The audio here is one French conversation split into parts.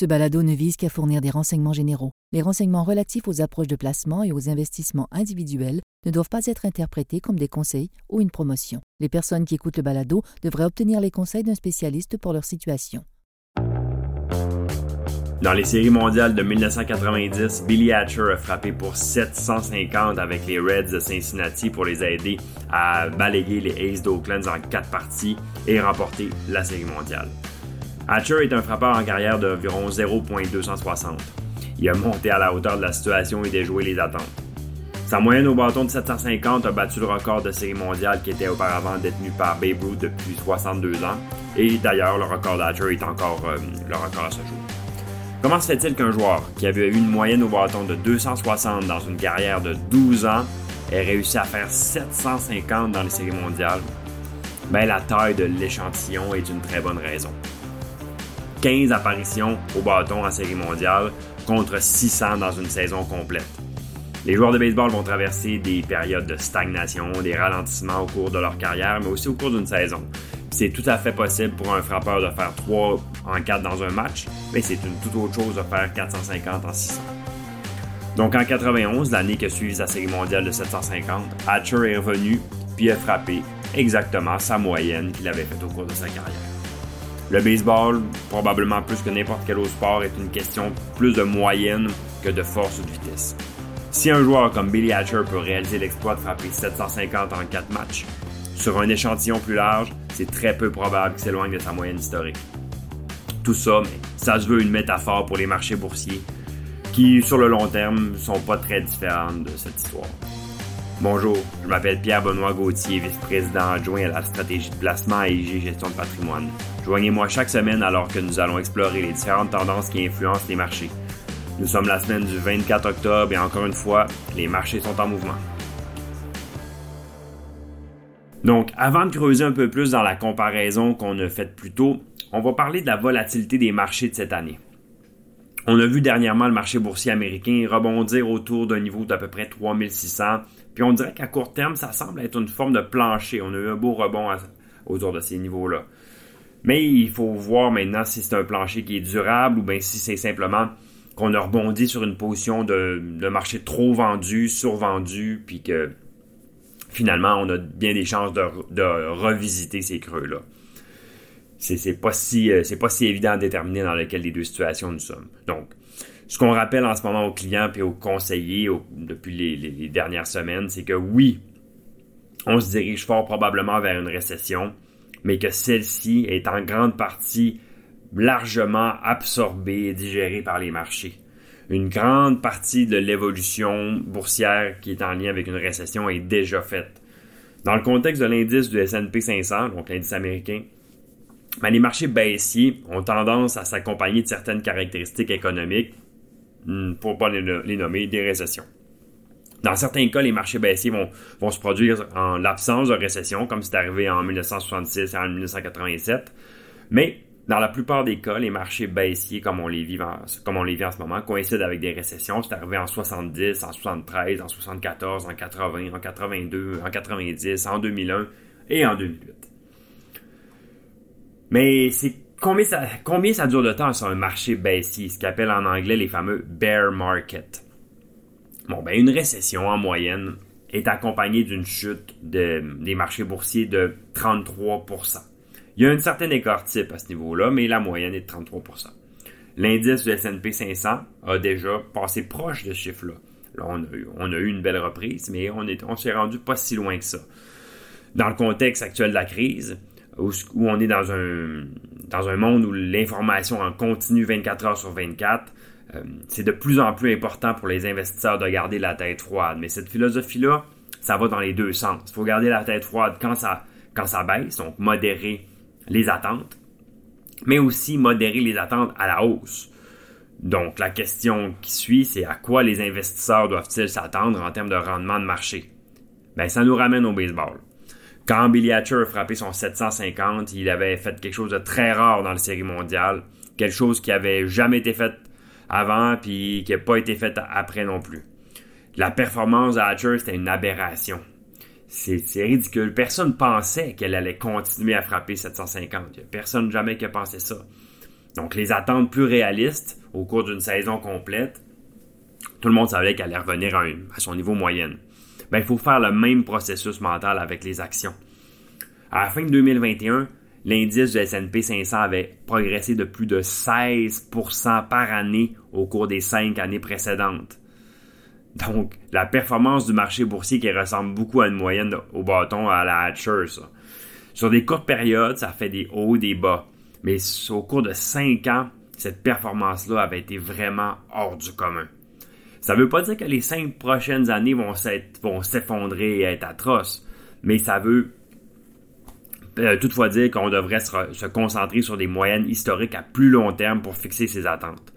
Ce balado ne vise qu'à fournir des renseignements généraux. Les renseignements relatifs aux approches de placement et aux investissements individuels ne doivent pas être interprétés comme des conseils ou une promotion. Les personnes qui écoutent le balado devraient obtenir les conseils d'un spécialiste pour leur situation. Dans les séries mondiales de 1990, Billy Hatcher a frappé pour 750 avec les Reds de Cincinnati pour les aider à balayer les Aces d'Oakland en quatre parties et remporter la série mondiale. Hatcher est un frappeur en carrière d'environ 0.260. Il a monté à la hauteur de la situation et déjoué les attentes. Sa moyenne au bâton de 750 a battu le record de série mondiale qui était auparavant détenu par Babe Ruth depuis 62 ans. Et d'ailleurs, le record d'Hatcher est encore euh, le record à ce jour. Comment se fait-il qu'un joueur qui avait eu une moyenne au bâton de 260 dans une carrière de 12 ans ait réussi à faire 750 dans les séries mondiales? Ben, la taille de l'échantillon est une très bonne raison. 15 apparitions au bâton en série mondiale contre 600 dans une saison complète. Les joueurs de baseball vont traverser des périodes de stagnation, des ralentissements au cours de leur carrière, mais aussi au cours d'une saison. C'est tout à fait possible pour un frappeur de faire 3 en 4 dans un match, mais c'est une toute autre chose de faire 450 en 600. Donc en 91, l'année qui a suivi sa série mondiale de 750, Hatcher est revenu puis a frappé exactement sa moyenne qu'il avait faite au cours de sa carrière. Le baseball, probablement plus que n'importe quel autre sport, est une question plus de moyenne que de force ou de vitesse. Si un joueur comme Billy Hatcher peut réaliser l'exploit de frapper 750 en 4 matchs, sur un échantillon plus large, c'est très peu probable qu'il s'éloigne de sa moyenne historique. Tout ça, ça se veut une métaphore pour les marchés boursiers, qui, sur le long terme, sont pas très différentes de cette histoire. Bonjour, je m'appelle Pierre-Benoît Gauthier, vice-président adjoint à la stratégie de placement et IG Gestion de patrimoine. Joignez-moi chaque semaine alors que nous allons explorer les différentes tendances qui influencent les marchés. Nous sommes la semaine du 24 octobre et encore une fois, les marchés sont en mouvement. Donc, avant de creuser un peu plus dans la comparaison qu'on a faite plus tôt, on va parler de la volatilité des marchés de cette année. On a vu dernièrement le marché boursier américain rebondir autour d'un niveau d'à peu près 3600, puis on dirait qu'à court terme, ça semble être une forme de plancher. On a eu un beau rebond autour de ces niveaux-là. Mais il faut voir maintenant si c'est un plancher qui est durable ou bien si c'est simplement qu'on a rebondi sur une position de, de marché trop vendu, survendu, puis que finalement, on a bien des chances de, revisiter ces creux-là. C'est pas si euh, c'est pas si évident à déterminer dans lequel des deux situations nous sommes. Donc, ce qu'on rappelle en ce moment aux clients et aux conseillers depuis les, dernières semaines, c'est que oui, on se dirige fort probablement vers une récession, mais que celle-ci est en grande partie largement absorbée et digérée par les marchés une grande partie de l'évolution boursière qui est en lien avec une récession est déjà faite. Dans le contexte de l'indice du S&P 500, donc l'indice américain, ben, les marchés baissiers ont tendance à s'accompagner de certaines caractéristiques économiques, hmm, pour ne pas les nommer, des récessions. Dans certains cas, les marchés baissiers vont, vont se produire en l'absence de récession, comme c'est arrivé en 1966 et en 1987. Mais dans la plupart des cas, les marchés baissiers, comme on les vit en, comme on les vit en ce moment, coïncident avec des récessions. C'est arrivé en 70, en 73, en 74, en 80, en 82, en 90, en 2001 et en 2008. Mais c'est combien ça, dure de temps sur un marché baissier, ce qu'appelle en anglais les fameux bear market. Bon, ben une récession en moyenne est accompagnée d'une chute des marchés boursiers de 33%. Il y a une certaine écart type à ce niveau-là, mais la moyenne est de 33% L'indice du S&P 500 a déjà passé proche de ce chiffre-là. Là, on, a eu, une belle reprise, mais on, est, on s'est rendu pas si loin que ça. Dans le contexte actuel de la crise, où, on est dans un, monde où l'information en continue 24 heures sur 24, euh, c'est de plus en plus important pour les investisseurs de garder la tête froide. Mais cette philosophie-là, ça va dans les deux sens. Il faut garder la tête froide quand ça, quand ça baisse, donc modérer les attentes, mais aussi modérer les attentes à la hausse. Donc la question qui suit, c'est à quoi les investisseurs doivent-ils s'attendre en termes de rendement de marché? Ben, ça nous ramène au baseball. Quand Billy Hatcher a frappé son 750, il avait fait quelque chose de très rare dans la série mondiale, quelque chose qui avait jamais été fait avant puis qui n'a pas été fait après non plus. La performance de Hatcher, c'était une aberration. C'est ridicule. Personne pensait qu'elle allait continuer à frapper 750. Il n'y a personne jamais qui a pensé ça. Donc les attentes plus réalistes au cours d'une saison complète, tout le monde savait qu'elle allait revenir à, son niveau moyenne. Ben, il faut faire le même processus mental avec les actions. À la fin de 2021, l'indice du S&P 500 avait progressé de plus de 16% par année au cours des cinq années précédentes. Donc, la performance du marché boursier qui ressemble beaucoup à une moyenne au bâton à la Hatcher, Sur des courtes périodes, ça fait des hauts, des bas. Mais au cours de cinq ans, cette performance-là avait été vraiment hors du commun. Ça ne veut pas dire que les cinq prochaines années vont s'effondrer et être atroces, mais ça veut euh, toutefois dire qu'on devrait se, concentrer sur des moyennes historiques à plus long terme pour fixer ses attentes.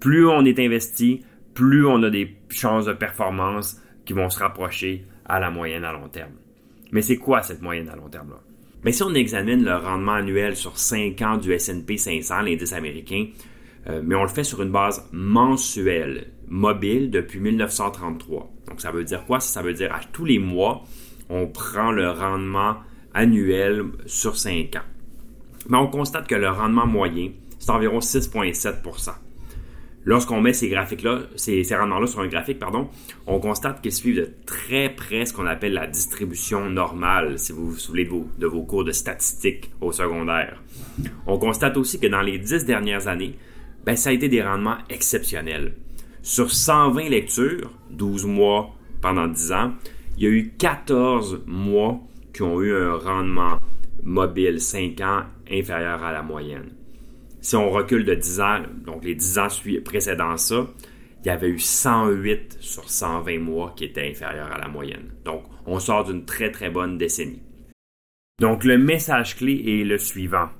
Plus on est investi, plus on a des chances de performance qui vont se rapprocher à la moyenne à long terme. Mais c'est quoi cette moyenne à long terme-là? Mais si on examine le rendement annuel sur 5 ans du S&P 500, l'indice américain, euh, mais on le fait sur une base mensuelle, mobile depuis 1933. Donc ça veut dire quoi? Ça veut dire à tous les mois, on prend le rendement annuel sur 5 ans. Mais on constate que le rendement moyen, c'est environ 6,7% Lorsqu'on met ces graphiques-là, ces, rendements-là sur un graphique, pardon, on constate qu'ils suivent de très près ce qu'on appelle la distribution normale, si vous vous souvenez de vos, de vos cours de statistiques au secondaire. On constate aussi que dans les 10 dernières années, ben, ça a été des rendements exceptionnels. Sur 120 lectures, 12 mois pendant 10 ans, il y a eu 14 mois qui ont eu un rendement mobile 5 ans inférieur à la moyenne. Si on recule de 10 ans, donc les 10 ans précédant ça, il y avait eu 108 sur 120 mois qui étaient inférieurs à la moyenne. Donc, on sort d'une très très bonne décennie. Donc, le message clé est le suivant.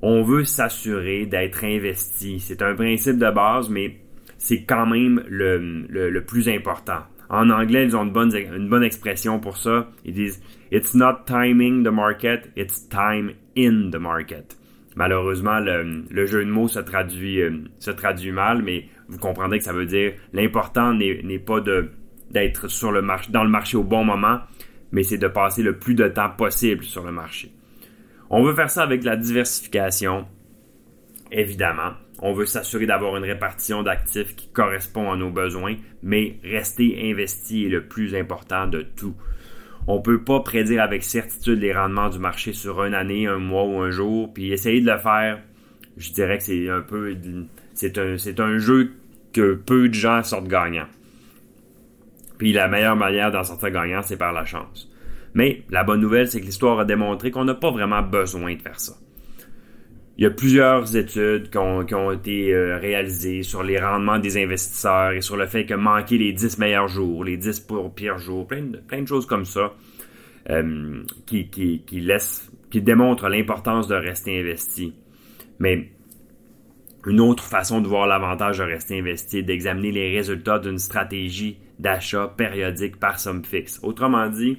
On veut s'assurer d'être investi. C'est un principe de base, mais c'est quand même le, plus important. En anglais, ils ont une bonne, expression pour ça. Ils disent It's not timing the market, it's time in the market. Malheureusement, le, jeu de mots se traduit, euh, mal, mais vous comprendrez que ça veut dire l'important n'est pas d'être le dans le marché au bon moment, mais c'est de passer le plus de temps possible sur le marché. On veut faire ça avec la diversification, évidemment. On veut s'assurer d'avoir une répartition d'actifs qui correspond à nos besoins, mais rester investi est le plus important de tout. On peut pas prédire avec certitude les rendements du marché sur une année, un mois ou un jour, puis essayer de le faire, je dirais que c'est un peu c'est un, c'est un jeu que peu de gens sortent gagnants. Puis la meilleure manière d'en sortir gagnant, c'est par la chance. Mais la bonne nouvelle, c'est que l'histoire a démontré qu'on n'a pas vraiment besoin de faire ça. Il y a plusieurs études qui ont, été euh, réalisées sur les rendements des investisseurs et sur le fait que manquer les 10 meilleurs jours, les 10 pires jours, plein de, plein de choses comme ça, euh, qui, qui, qui, qui démontrent l'importance de rester investi. Mais une autre façon de voir l'avantage de rester investi est d'examiner les résultats d'une stratégie d'achat périodique par somme fixe. Autrement dit,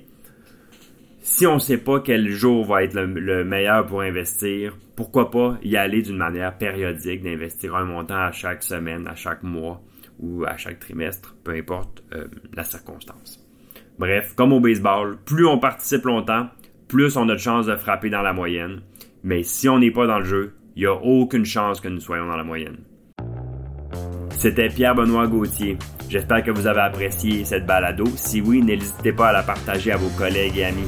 si on ne sait pas quel jour va être le, meilleur pour investir, pourquoi pas y aller d'une manière périodique, d'investir un montant à chaque semaine, à chaque mois ou à chaque trimestre, peu importe euh, la circonstance. Bref, comme au baseball, plus on participe longtemps, plus on a de chances de frapper dans la moyenne. Mais si on n'est pas dans le jeu, il n'y a aucune chance que nous soyons dans la moyenne. C'était Pierre-Benoît Gauthier. J'espère que vous avez apprécié cette balado. Si oui, n'hésitez pas à la partager à vos collègues et amis.